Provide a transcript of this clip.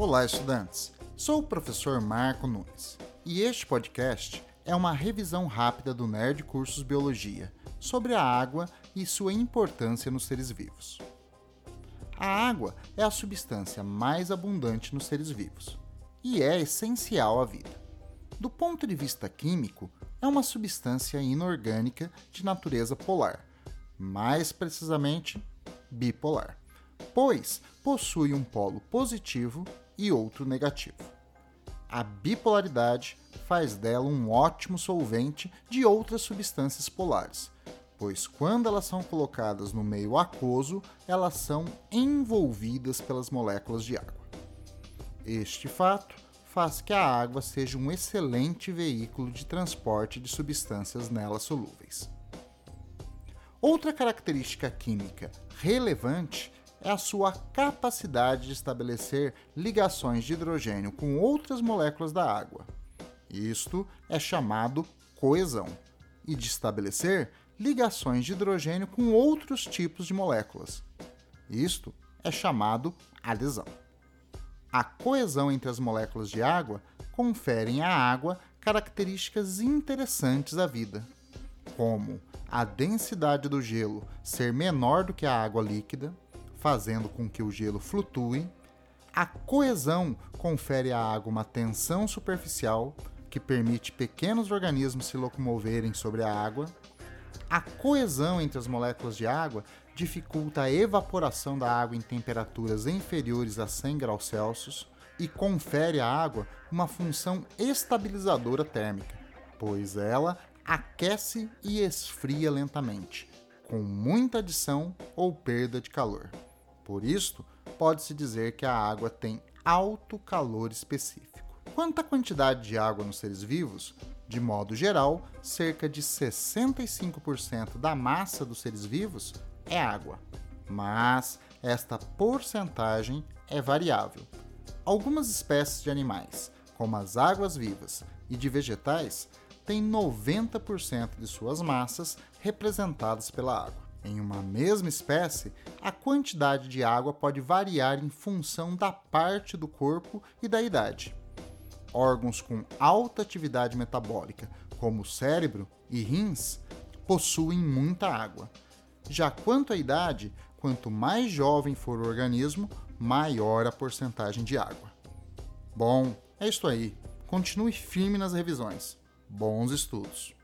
Olá, estudantes! Sou o professor Marco Nunes e este podcast é uma revisão rápida do Nerd Cursos Biologia sobre a água e sua importância nos seres vivos. A água é a substância mais abundante nos seres vivos e é essencial à vida. Do ponto de vista químico, é uma substância inorgânica de natureza polar, mais precisamente bipolar, pois possui um polo positivo e outro negativo. A bipolaridade faz dela um ótimo solvente de outras substâncias polares, pois quando elas são colocadas no meio aquoso, elas são envolvidas pelas moléculas de água. Este fato faz que a água seja um excelente veículo de transporte de substâncias nela solúveis. Outra característica química relevante é a sua capacidade de estabelecer ligações de hidrogênio com outras moléculas da água. Isto é chamado coesão, e de estabelecer ligações de hidrogênio com outros tipos de moléculas. Isto é chamado adesão. A coesão entre as moléculas de água confere à água características interessantes à vida, como a densidade do gelo ser menor do que a água líquida, fazendo com que o gelo flutue. A coesão confere à água uma tensão superficial, que permite pequenos organismos se locomoverem sobre a água. A coesão entre as moléculas de água dificulta a evaporação da água em temperaturas inferiores a 100 graus Celsius e confere à água uma função estabilizadora térmica, pois ela aquece e esfria lentamente, com muita adição ou perda de calor. Por isso, pode-se dizer que a água tem alto calor específico. Quanto à quantidade de água nos seres vivos, de modo geral, cerca de 65% da massa dos seres vivos é água, mas esta porcentagem é variável. Algumas espécies de animais, como as águas vivas e de vegetais, têm 90% de suas massas representadas pela água. Em uma mesma espécie, a quantidade de água pode variar em função da parte do corpo e da idade. Órgãos com alta atividade metabólica, como o cérebro e rins, possuem muita água já quanto à idade, quanto mais jovem for o organismo, maior a porcentagem de água. Bom, é isso aí. Continue firme nas revisões. Bons estudos!